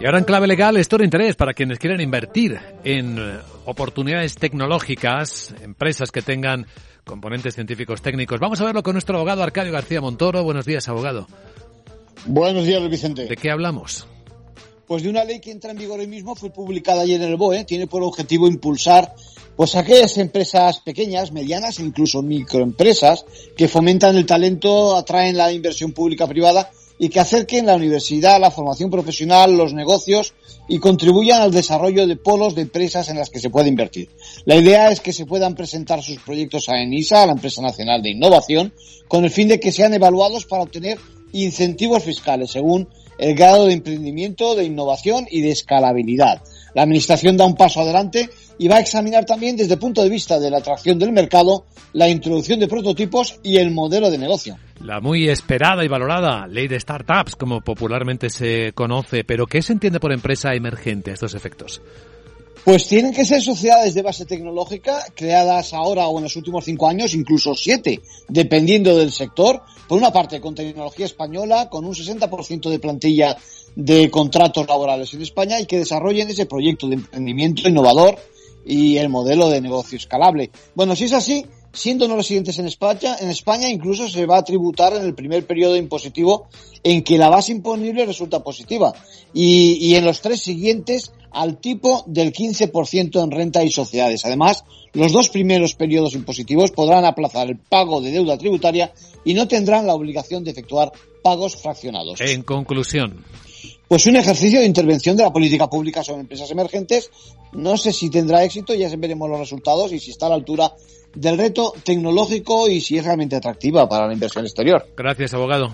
Y ahora en clave legal, esto de interés para quienes quieran invertir en eh, oportunidades tecnológicas, empresas que tengan componentes científicos técnicos. Vamos a verlo con nuestro abogado Arcadio García Montoro. Buenos días, abogado. Buenos días, Vicente. ¿De qué hablamos? Pues de una ley que entra en vigor hoy mismo, fue publicada ayer en el BOE, tiene por objetivo impulsar pues aquellas empresas pequeñas, medianas e incluso microempresas que fomentan el talento, atraen la inversión pública privada y que acerquen la universidad, la formación profesional, los negocios y contribuyan al desarrollo de polos de empresas en las que se puede invertir. La idea es que se puedan presentar sus proyectos a ENISA, a la Empresa Nacional de Innovación, con el fin de que sean evaluados para obtener incentivos fiscales según el grado de emprendimiento, de innovación y de escalabilidad. La Administración da un paso adelante y va a examinar también desde el punto de vista de la atracción del mercado, la introducción de prototipos y el modelo de negocio. La muy esperada y valorada ley de startups, como popularmente se conoce, pero ¿qué se entiende por empresa emergente a estos efectos? Pues tienen que ser sociedades de base tecnológica creadas ahora o en los últimos cinco años, incluso siete, dependiendo del sector. Por una parte, con tecnología española, con un 60% de plantilla de contratos laborales en España y que desarrollen ese proyecto de emprendimiento innovador y el modelo de negocio escalable. Bueno, si es así, siendo no residentes en España, en España incluso se va a tributar en el primer periodo impositivo en que la base imponible resulta positiva y, en los tres siguientes al tipo del 15% en renta y sociedades. Además, los dos primeros periodos impositivos podrán aplazar el pago de deuda tributaria y no tendrán la obligación de efectuar pagos fraccionados. En conclusión. Pues un ejercicio de intervención de la política pública sobre empresas emergentes. No sé si tendrá éxito, ya veremos los resultados y si está a la altura del reto tecnológico y si es realmente atractiva para la inversión exterior. Gracias, abogado.